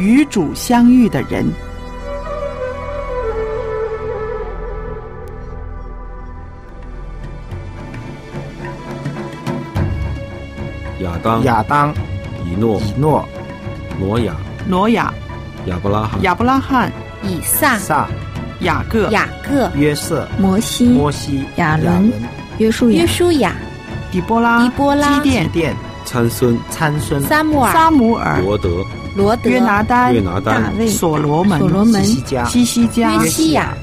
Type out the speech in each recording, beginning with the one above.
与主相遇的人。亚当、亚当、以诺、以诺、挪亚、挪亚、亚伯拉罕、亚伯拉罕、以撒、撒、雅各、雅各、约瑟、摩西、摩西、亚伦、约书亚约、书亚、底波拉、狄波拉基甸、殿、参孙、参孙、撒母耳、撒母耳、罗德、罗德、约拿丹、约拿丹大、卫、所罗门、所罗门西西加、西西加、约西亚、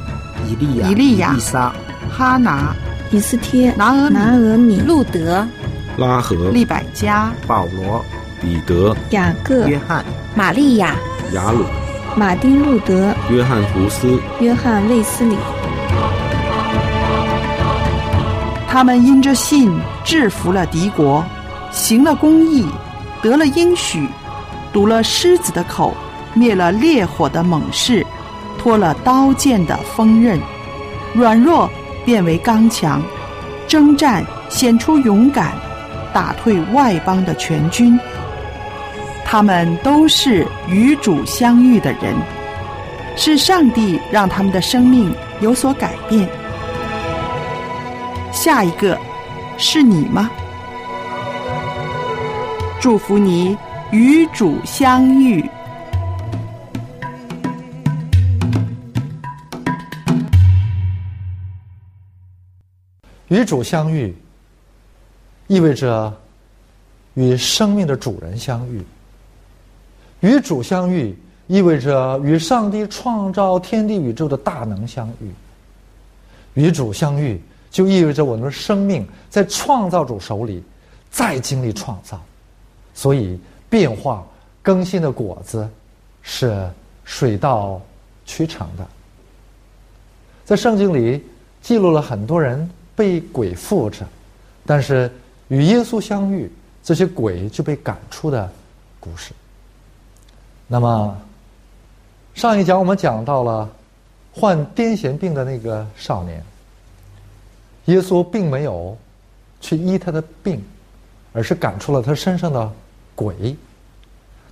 以利亚、以利亚以撒、哈拿、以斯帖、拿俄米拿俄米、路德、拉合、利百加、保罗、彼得、雅各、约翰、玛利亚、雅鲁、马丁路德、约翰胡斯、约翰卫斯理。他们因着信制服了敌国，行了公义，得了应许，堵了狮子的口，灭了烈火的猛士，脱了刀剑的锋刃，软弱变为刚强，征战显出勇敢，打退外邦的全军。他们都是与主相遇的人，是上帝让他们的生命有所改变。下一个是你吗？祝福你与主相遇。与主相遇，意味着与生命的主人相遇；与主相遇，意味着与上帝创造天地宇宙的大能相遇；与主相遇，就意味着我们的生命在创造主手里再经历创造。所以，变化更新的果子是水到渠成的。在圣经里记录了很多人被鬼附着，但是与耶稣相遇，这些鬼就被赶出的故事。那么，上一讲我们讲到了患癫痫病的那个少年，耶稣并没有去医他的病，而是赶出了他身上的鬼。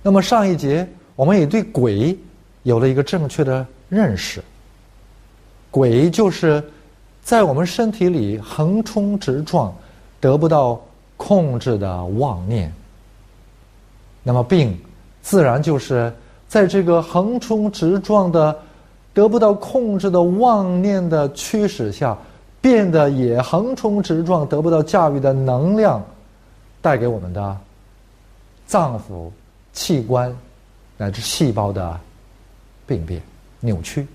那么上一节我们也对鬼有了一个正确的认识。鬼就是在我们身体里横冲直撞、得不到控制的妄念。那么病，自然就是在这个横冲直撞的、得不到控制的妄念的驱使下，变得也横冲直撞、得不到驾驭的能量，带给我们的脏腑、器官乃至细胞的病变、扭曲。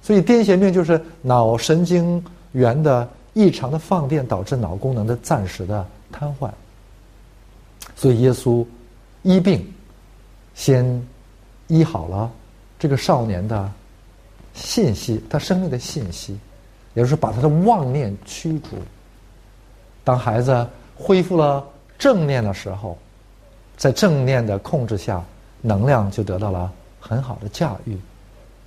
所以癫痫病就是脑神经元的异常的放电，导致脑功能的暂时的瘫痪。所以耶稣医病，先医好了这个少年的信息，他生命的信息，也就是把他的妄念驱逐。当孩子恢复了正念的时候，在正念的控制下，能量就得到了很好的驾驭，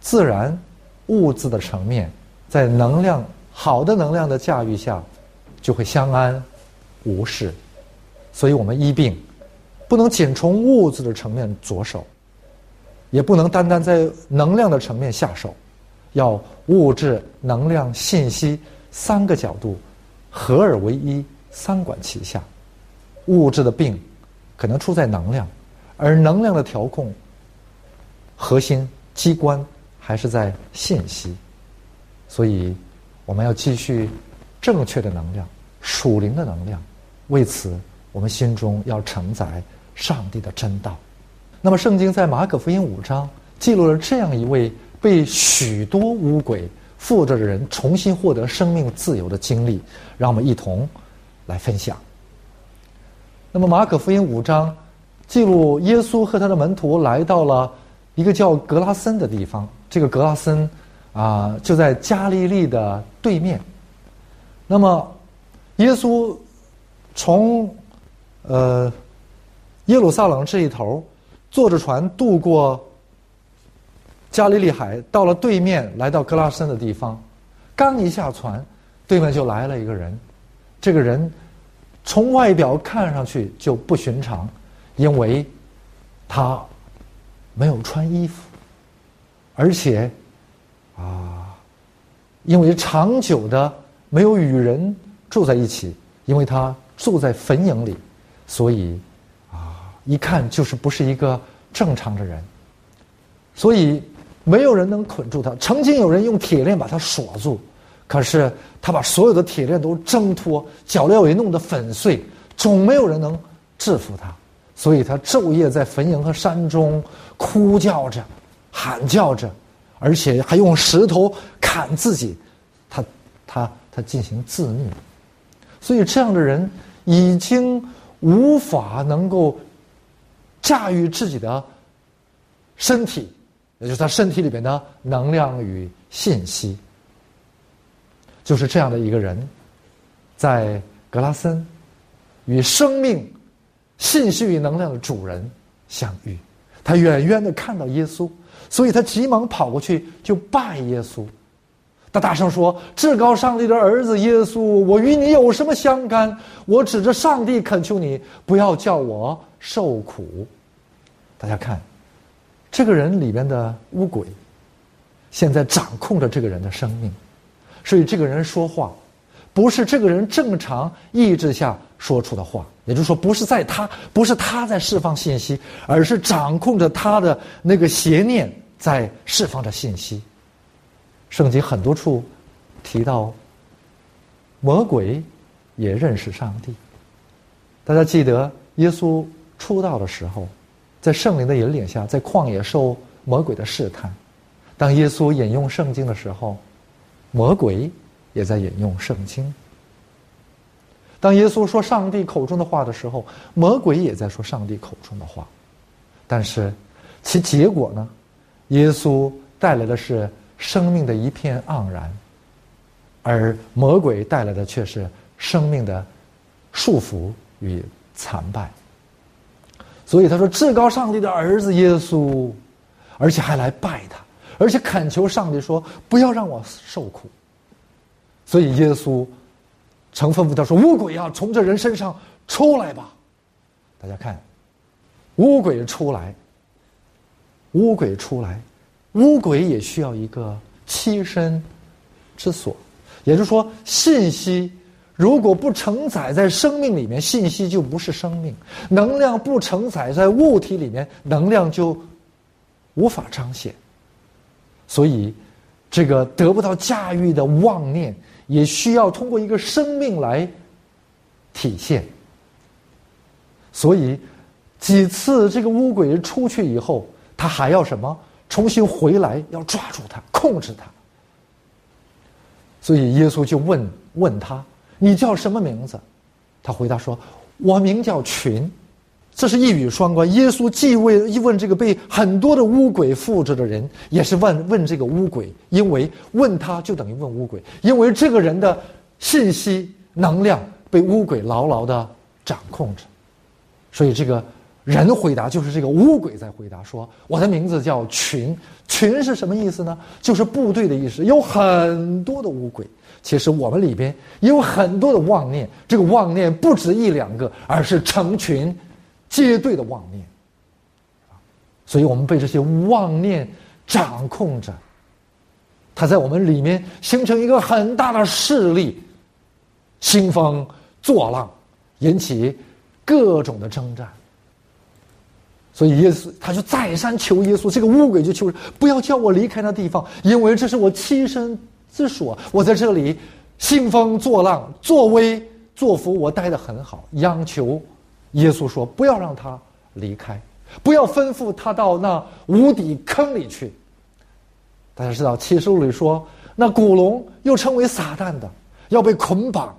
自然。物质的层面，在能量好的能量的驾驭下，就会相安无事。所以我们医病，不能仅从物质的层面着手，也不能单单在能量的层面下手，要物质、能量、信息三个角度合而为一，三管齐下。物质的病可能出在能量，而能量的调控核心机关。还是在信息，所以我们要继续正确的能量、属灵的能量。为此，我们心中要承载上帝的真道。那么，圣经在马可福音五章记录了这样一位被许多污鬼附着的人重新获得生命自由的经历，让我们一同来分享。那么，马可福音五章记录耶稣和他的门徒来到了一个叫格拉森的地方。这个格拉森啊，就在加利利的对面。那么，耶稣从呃耶路撒冷这一头坐着船渡过加利利海，到了对面，来到格拉森的地方。刚一下船，对面就来了一个人。这个人从外表看上去就不寻常，因为他没有穿衣服，而且啊，因为长久的没有与人住在一起，因为他住在坟茔里，所以啊，一看就是不是一个正常的人，所以没有人能捆住他。曾经有人用铁链把他锁住，可是他把所有的铁链都挣脱，脚镣也弄得粉碎，总没有人能制服他。所以他昼夜在坟茔和山中哭叫着、喊叫着，而且还用石头砍自己，他他他进行自虐。所以这样的人已经无法能够驾驭自己的身体，也就是他身体里边的能量与信息。就是这样的一个人，在格拉森与生命。信息与能量的主人相遇，他远远的看到耶稣，所以他急忙跑过去就拜耶稣。他大声说：“至高上帝的儿子耶稣，我与你有什么相干？我指着上帝恳求你，不要叫我受苦。”大家看，这个人里边的乌鬼，现在掌控着这个人的生命，所以这个人说话，不是这个人正常意志下说出的话。也就是说，不是在他，不是他在释放信息，而是掌控着他的那个邪念在释放着信息。圣经很多处提到，魔鬼也认识上帝。大家记得耶稣出道的时候，在圣灵的引领下，在旷野受魔鬼的试探。当耶稣引用圣经的时候，魔鬼也在引用圣经。当耶稣说上帝口中的话的时候，魔鬼也在说上帝口中的话，但是其结果呢？耶稣带来的是生命的一片盎然，而魔鬼带来的却是生命的束缚与残败。所以他说：“至高上帝的儿子耶稣，而且还来拜他，而且恳求上帝说不要让我受苦。”所以耶稣。曾吩咐他说：“乌鬼啊，从这人身上出来吧！”大家看，乌鬼出来，乌鬼出来，乌鬼也需要一个栖身之所。也就是说，信息如果不承载在生命里面，信息就不是生命；能量不承载在物体里面，能量就无法彰显。所以，这个得不到驾驭的妄念。也需要通过一个生命来体现，所以几次这个乌鬼出去以后，他还要什么？重新回来，要抓住他，控制他。所以耶稣就问问他：“你叫什么名字？”他回答说：“我名叫群。”这是一语双关。耶稣既问一问这个被很多的乌鬼附着的人，也是问问这个乌鬼，因为问他就等于问乌鬼，因为这个人的信息能量被乌鬼牢牢的掌控着，所以这个人回答就是这个乌鬼在回答说：“我的名字叫群，群是什么意思呢？就是部队的意思。有很多的乌鬼，其实我们里边也有很多的妄念，这个妄念不止一两个，而是成群。”接对的妄念，所以我们被这些妄念掌控着，它在我们里面形成一个很大的势力，兴风作浪，引起各种的征战。所以耶稣他就再三求耶稣，这个乌鬼就求不要叫我离开那地方，因为这是我栖身之所，我在这里兴风作浪、作威作福，我待得很好，央求。耶稣说：“不要让他离开，不要吩咐他到那无底坑里去。”大家知道，启示录里说，那古龙又称为撒旦的，要被捆绑，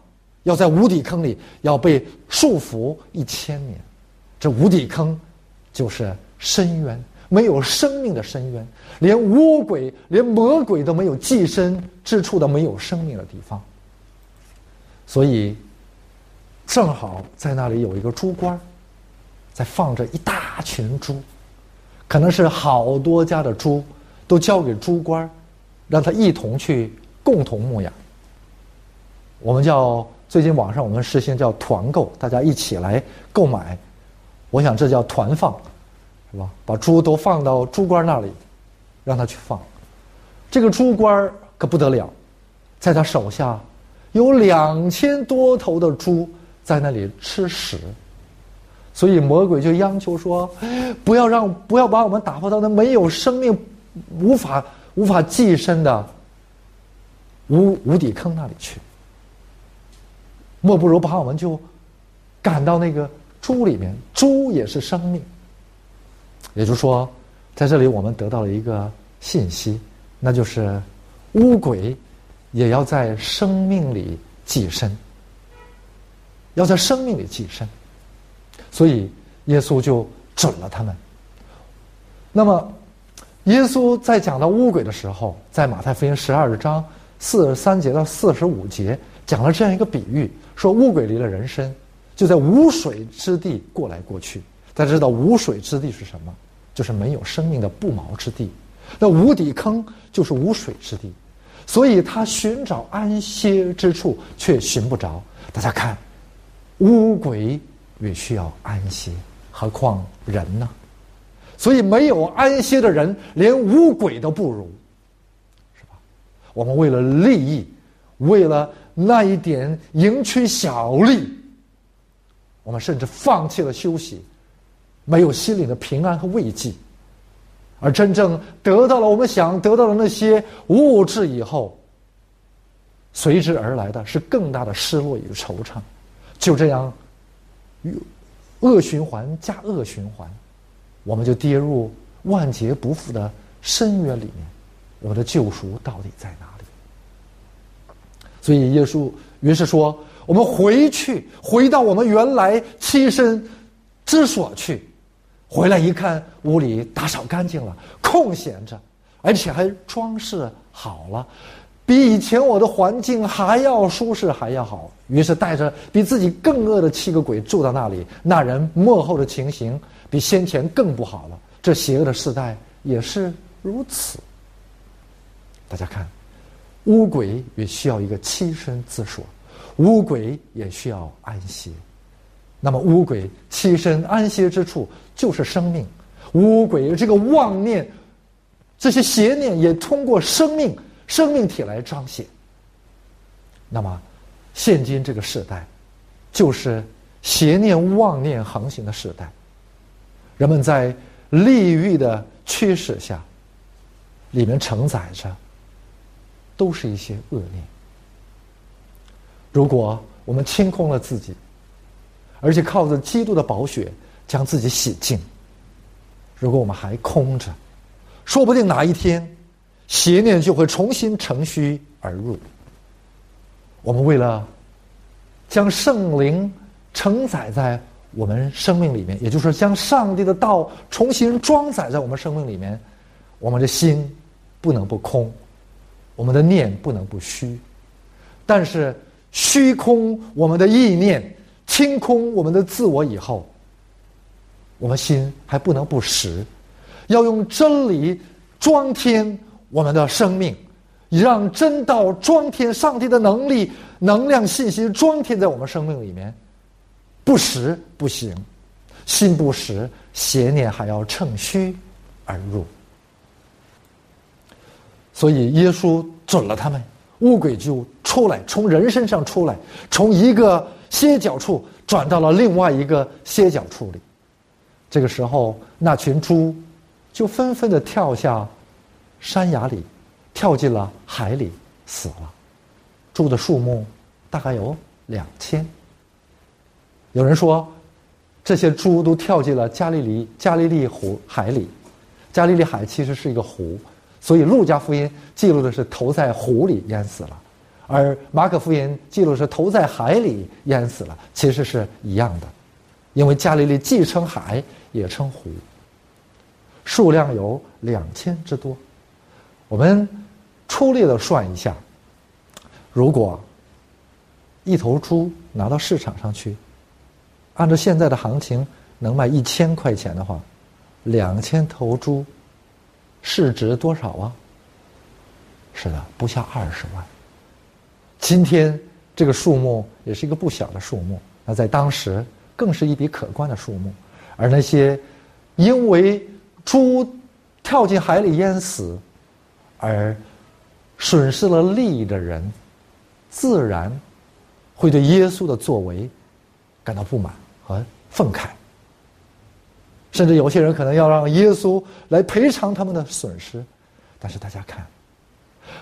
要在无底坑里，要被束缚一千年。这无底坑就是深渊，没有生命的深渊，连魔鬼、连魔鬼都没有寄身之处的，没有生命的地方。所以。正好在那里有一个猪倌在放着一大群猪，可能是好多家的猪都交给猪倌让他一同去共同牧养。我们叫最近网上我们实行叫团购，大家一起来购买。我想这叫团放，是吧？把猪都放到猪倌那里，让他去放。这个猪倌可不得了，在他手下有两千多头的猪在那里吃屎，所以魔鬼就央求说：“不要让，不要把我们打发到那没有生命、无法无法寄生的无无底坑那里去。莫不如把我们就赶到那个猪里面，猪也是生命。也就是说，在这里我们得到了一个信息。”那就是乌鬼也要在生命里寄生，要在生命里寄生，所以耶稣就准了他们。那么，耶稣在讲到乌鬼的时候，在马太福音十二章四十三节到四十五节讲了这样一个比喻，说乌鬼离了人身，就在无水之地过来过去。大家知道无水之地是什么？就是没有生命的不毛之地。那无底坑就是无水之地，所以他寻找安歇之处却寻不着。大家看，乌鬼也需要安歇，何况人呢？所以没有安歇的人，连乌鬼都不如，是吧？我们为了利益，为了那一点赢取小利，我们甚至放弃了休息，没有心灵的平安和慰藉。而真正得到了我们想得到的那些物质以后，随之而来的是更大的失落与惆怅。就这样，恶循环加恶循环，我们就跌入万劫不复的深渊里面。我的救赎到底在哪里？所以耶稣于是说：“我们回去，回到我们原来栖身之所去。”回来一看，屋里打扫干净了，空闲着，而且还装饰好了，比以前我的环境还要舒适，还要好。于是带着比自己更恶的七个鬼住到那里，那人幕后的情形比先前更不好了。这邪恶的时代也是如此。大家看，乌鬼也需要一个栖身之所，乌鬼也需要安息。那么乌鬼栖身安歇之处就是生命，乌鬼这个妄念，这些邪念也通过生命生命体来彰显。那么，现今这个时代，就是邪念妄念横行的时代。人们在利欲的驱使下，里面承载着都是一些恶念。如果我们清空了自己，而且靠着基督的宝血将自己洗净。如果我们还空着，说不定哪一天邪念就会重新乘虚而入。我们为了将圣灵承载在我们生命里面，也就是说将上帝的道重新装载在我们生命里面，我们的心不能不空，我们的念不能不虚。但是虚空我们的意念。清空我们的自我以后，我们心还不能不实，要用真理装天我们的生命，让真道装填上帝的能力、能量、信息装填在我们生命里面。不实不行，心不实，邪念还要趁虚而入。所以耶稣准了他们，乌鬼就出来，从人身上出来，从一个。歇脚处转到了另外一个歇脚处里，这个时候，那群猪就纷纷的跳下山崖里，跳进了海里，死了。猪的数目大概有两千。有人说，这些猪都跳进了加利利加利利湖海里。加利利海其实是一个湖，所以路加福音记录的是投在湖里淹死了。而马可福音记录是投在海里淹死了，其实是一样的，因为加利利既称海也称湖，数量有两千之多。我们粗略的算一下，如果一头猪拿到市场上去，按照现在的行情能卖一千块钱的话，两千头猪市值多少啊？是的，不下二十万。今天这个数目也是一个不小的数目，那在当时更是一笔可观的数目。而那些因为猪跳进海里淹死而损失了利益的人，自然会对耶稣的作为感到不满和愤慨。甚至有些人可能要让耶稣来赔偿他们的损失，但是大家看，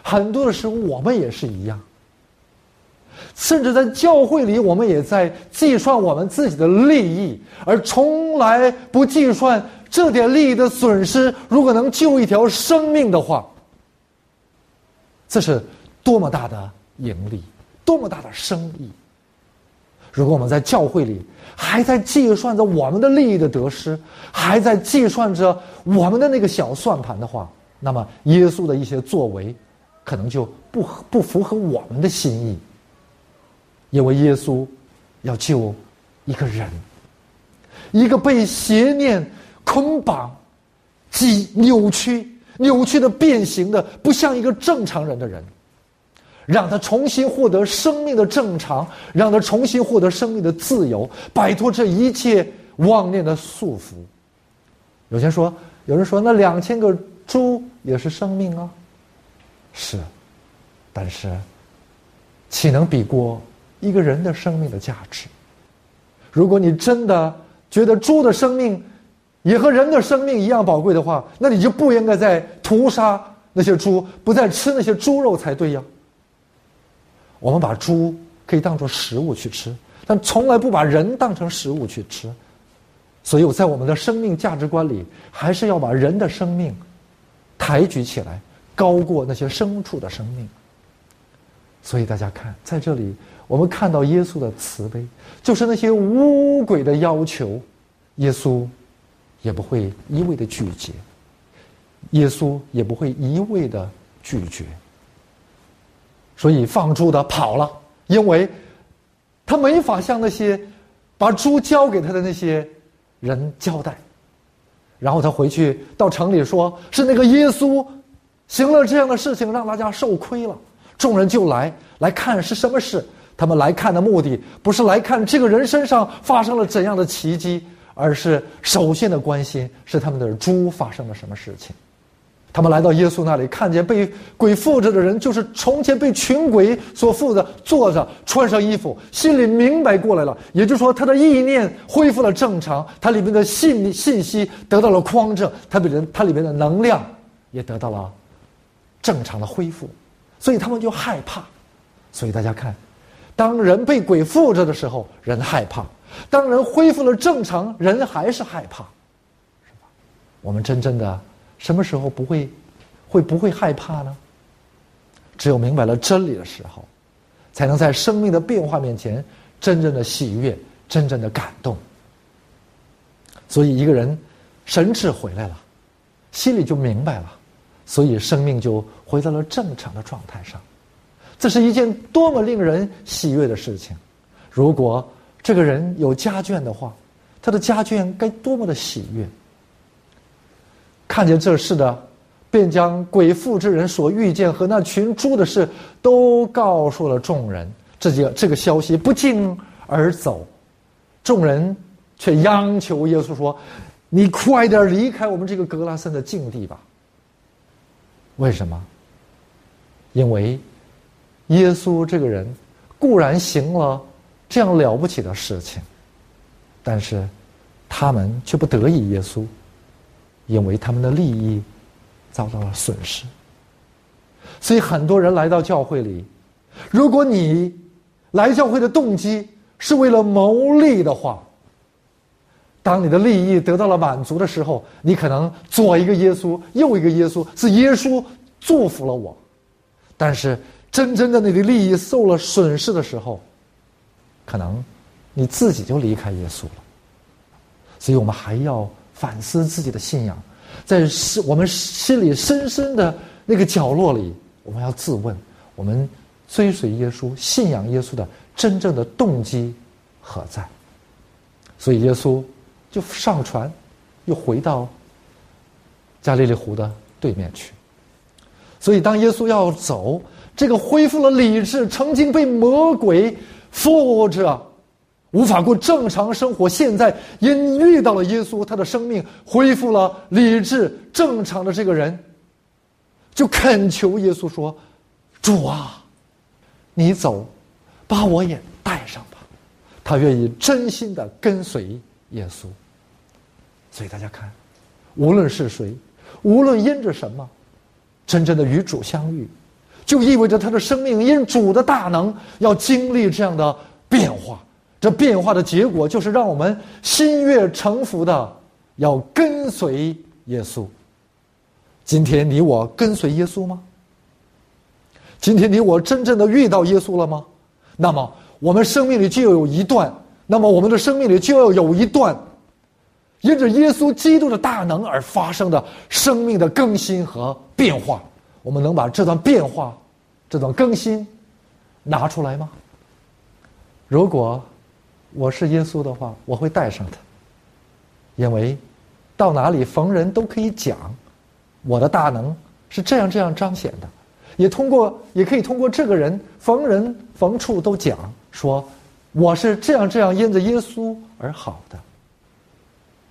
很多的时候我们也是一样。甚至在教会里，我们也在计算我们自己的利益，而从来不计算这点利益的损失。如果能救一条生命的话，这是多么大的盈利，多么大的生意！如果我们在教会里还在计算着我们的利益的得失，还在计算着我们的那个小算盘的话，那么耶稣的一些作为，可能就不不符合我们的心意。因为耶稣要救一个人，一个被邪念捆绑、挤扭曲、扭曲的变形的不像一个正常人的人，让他重新获得生命的正常，让他重新获得生命的自由，摆脱这一切妄念的束缚。有人说，有人说，那两千个猪也是生命啊，是，但是岂能比过？一个人的生命的价值，如果你真的觉得猪的生命也和人的生命一样宝贵的话，那你就不应该再屠杀那些猪，不再吃那些猪肉才对呀。我们把猪可以当做食物去吃，但从来不把人当成食物去吃。所以，我在我们的生命价值观里，还是要把人的生命抬举起来，高过那些牲畜的生命。所以，大家看，在这里。我们看到耶稣的慈悲，就是那些污鬼的要求，耶稣也不会一味的拒绝，耶稣也不会一味的拒绝。所以放猪的跑了，因为他没法向那些把猪交给他的那些人交代。然后他回去到城里说：“是那个耶稣行了这样的事情，让大家受亏了。”众人就来来看是什么事。他们来看的目的不是来看这个人身上发生了怎样的奇迹，而是首先的关心是他们的猪发生了什么事情。他们来到耶稣那里，看见被鬼附着的人，就是从前被群鬼所附的，坐着穿上衣服，心里明白过来了。也就是说，他的意念恢复了正常，他里面的信信息得到了匡正，他里人他里面的能量也得到了正常的恢复，所以他们就害怕。所以大家看。当人被鬼附着的时候，人害怕；当人恢复了正常，人还是害怕，是吧？我们真正的什么时候不会，会不会害怕呢？只有明白了真理的时候，才能在生命的变化面前真正的喜悦，真正的感动。所以，一个人神智回来了，心里就明白了，所以生命就回到了正常的状态上。这是一件多么令人喜悦的事情！如果这个人有家眷的话，他的家眷该多么的喜悦！看见这事的，便将鬼附之人所遇见和那群猪的事都告诉了众人。这就这个消息不胫而走，众人却央求耶稣说：“你快点离开我们这个格拉森的境地吧。”为什么？因为。耶稣这个人固然行了这样了不起的事情，但是他们却不得意耶稣，因为他们的利益遭到了损失。所以很多人来到教会里，如果你来教会的动机是为了谋利的话，当你的利益得到了满足的时候，你可能左一个耶稣，右一个耶稣，是耶稣祝福了我，但是。真正的你的利益受了损失的时候，可能你自己就离开耶稣了。所以我们还要反思自己的信仰，在我们心里深深的那个角落里，我们要自问：我们追随耶稣、信仰耶稣的真正的动机何在？所以耶稣就上船，又回到加利利湖的对面去。所以当耶稣要走。这个恢复了理智，曾经被魔鬼附着、无法过正常生活。现在因遇到了耶稣，他的生命恢复了理智正常的这个人，就恳求耶稣说：“主啊，你走，把我也带上吧。”他愿意真心的跟随耶稣。所以大家看，无论是谁，无论因着什么，真正的与主相遇，就意味着他的生命因主的大能要经历这样的变化。这变化的结果，就是让我们心悦诚服的要跟随耶稣。今天你我跟随耶稣吗？今天你我真正的遇到耶稣了吗？那么我们生命里就有一段，那么我们的生命里就要有一段，因着耶稣基督的大能而发生的生命的更新和变化。我们能把这段变化、这段更新拿出来吗？如果。我是耶稣的话，我会带上他，因为到哪里逢人都可以讲我的大能是这样这样彰显的，也通过也可以通过这个人逢人逢处都讲说我是这样这样因着耶稣而好的，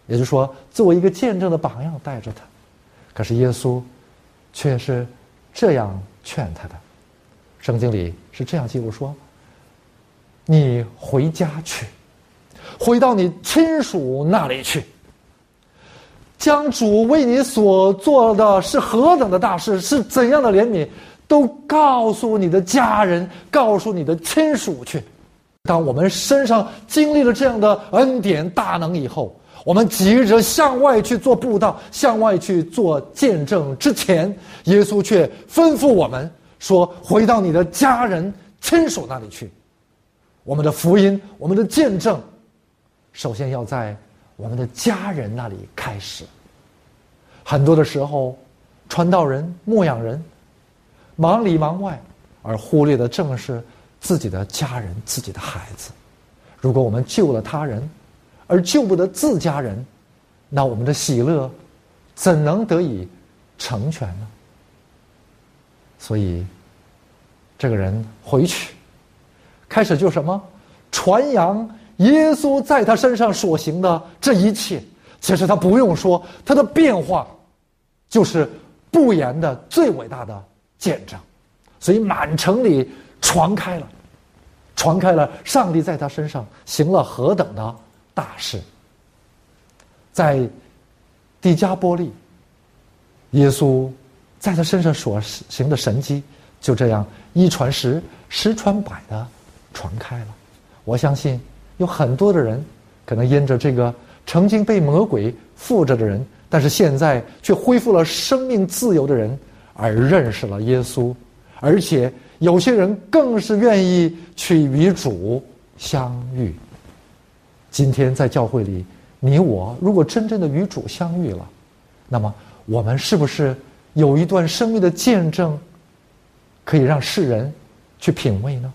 也就是说作为一个见证的榜样带着他，可是耶稣却是这样劝他的，圣经里是这样记录说。你回家去，回到你亲属那里去，将主为你所做的是何等的大事，是怎样的怜悯，都告诉你的家人，告诉你的亲属去。当我们身上经历了这样的恩典大能以后，我们急着向外去做布道，向外去做见证之前，耶稣却吩咐我们说：回到你的家人亲属那里去。我们的福音，我们的见证，首先要在我们的家人那里开始。很多的时候，传道人、牧养人忙里忙外，而忽略的正是自己的家人、自己的孩子。如果我们救了他人，而救不得自家人，那我们的喜乐怎能得以成全呢？所以，这个人回去。开始就什么，传扬耶稣在他身上所行的这一切。其实他不用说，他的变化就是不言的最伟大的见证。所以满城里传开了，传开了上帝在他身上行了何等的大事。在迪加波利，耶稣在他身上所行的神迹，就这样一传十，十传百的。传开了，我相信有很多的人，可能因着这个曾经被魔鬼附着的人，但是现在却恢复了生命自由的人，而认识了耶稣，而且有些人更是愿意去与主相遇。今天在教会里，你我如果真正的与主相遇了，那么我们是不是有一段生命的见证，可以让世人去品味呢？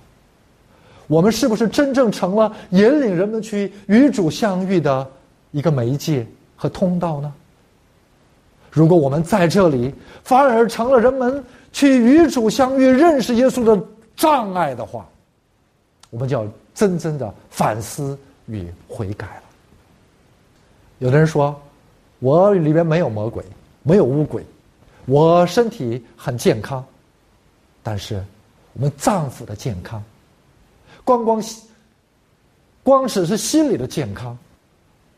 我们是不是真正成了引领人们去与主相遇的一个媒介和通道呢？如果我们在这里反而成了人们去与主相遇、认识耶稣的障碍的话，我们就要真正的反思与悔改了。有的人说：“我里面没有魔鬼，没有污鬼，我身体很健康。”但是，我们脏腑的健康。光光，光只是心理的健康，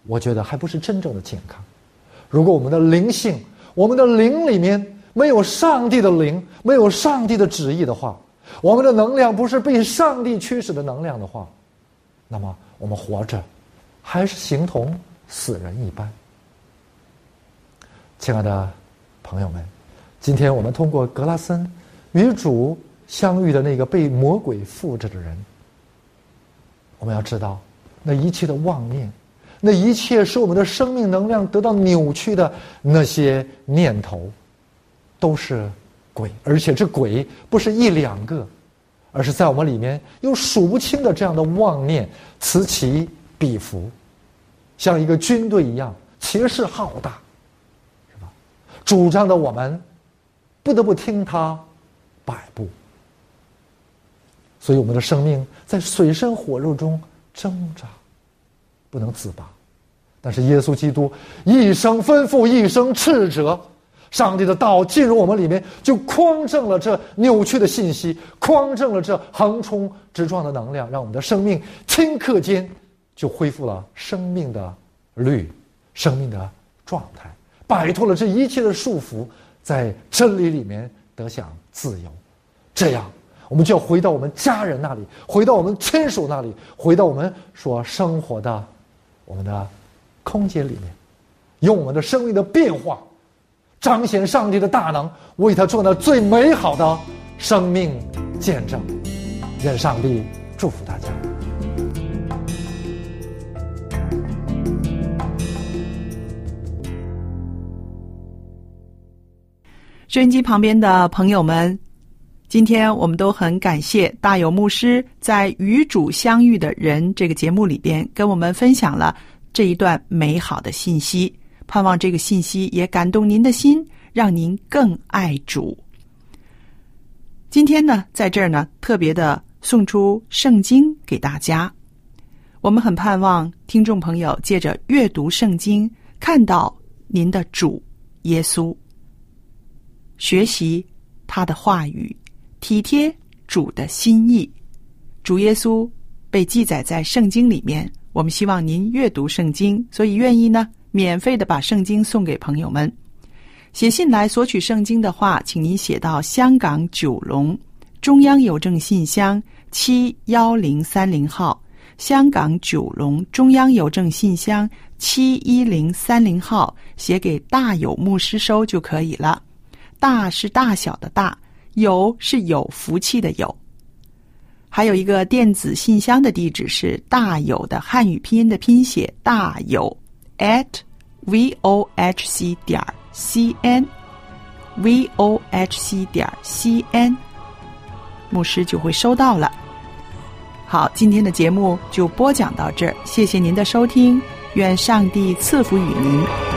我觉得还不是真正的健康。如果我们的灵性，我们的灵里面没有上帝的灵，没有上帝的旨意的话，我们的能量不是被上帝驱使的能量的话，那么我们活着还是形同死人一般。亲爱的朋友们，今天我们通过格拉森与主相遇的那个被魔鬼附着的人。我们要知道，那一切的妄念，那一切使我们的生命能量得到扭曲的那些念头，都是鬼。而且这鬼不是一两个，而是在我们里面有数不清的这样的妄念，此起彼伏，像一个军队一样，气势浩大，是吧？主张的我们不得不听他摆布。所以，我们的生命在水深火热中挣扎。不能自拔。但是耶稣基督一声吩咐，一声斥责，上帝的道进入我们里面，就匡正了这扭曲的信息，匡正了这横冲直撞的能量，让我们的生命顷刻间就恢复了生命的律、生命的状态，摆脱了这一切的束缚，在真理里面得享自由。这样，我们就要回到我们家人那里，回到我们亲属那里，回到我们所生活的我们的。空间里面，用我们的生命的变化，彰显上帝的大能，为他做那最美好的生命见证。愿上帝祝福大家。收音机旁边的朋友们，今天我们都很感谢大有牧师在《与主相遇的人》这个节目里边跟我们分享了。这一段美好的信息，盼望这个信息也感动您的心，让您更爱主。今天呢，在这儿呢，特别的送出圣经给大家。我们很盼望听众朋友借着阅读圣经，看到您的主耶稣，学习他的话语，体贴主的心意。主耶稣被记载在圣经里面。我们希望您阅读圣经，所以愿意呢，免费的把圣经送给朋友们。写信来索取圣经的话，请您写到香港九龙中央邮政信箱七幺零三零号，香港九龙中央邮政信箱七一零三零号，写给大有牧师收就可以了。大是大小的大，有是有福气的有。还有一个电子信箱的地址是大有的汉语拼音的拼写大有 at v o h c 点 c n v o h c 点 c n，牧师就会收到了。好，今天的节目就播讲到这儿，谢谢您的收听，愿上帝赐福与您。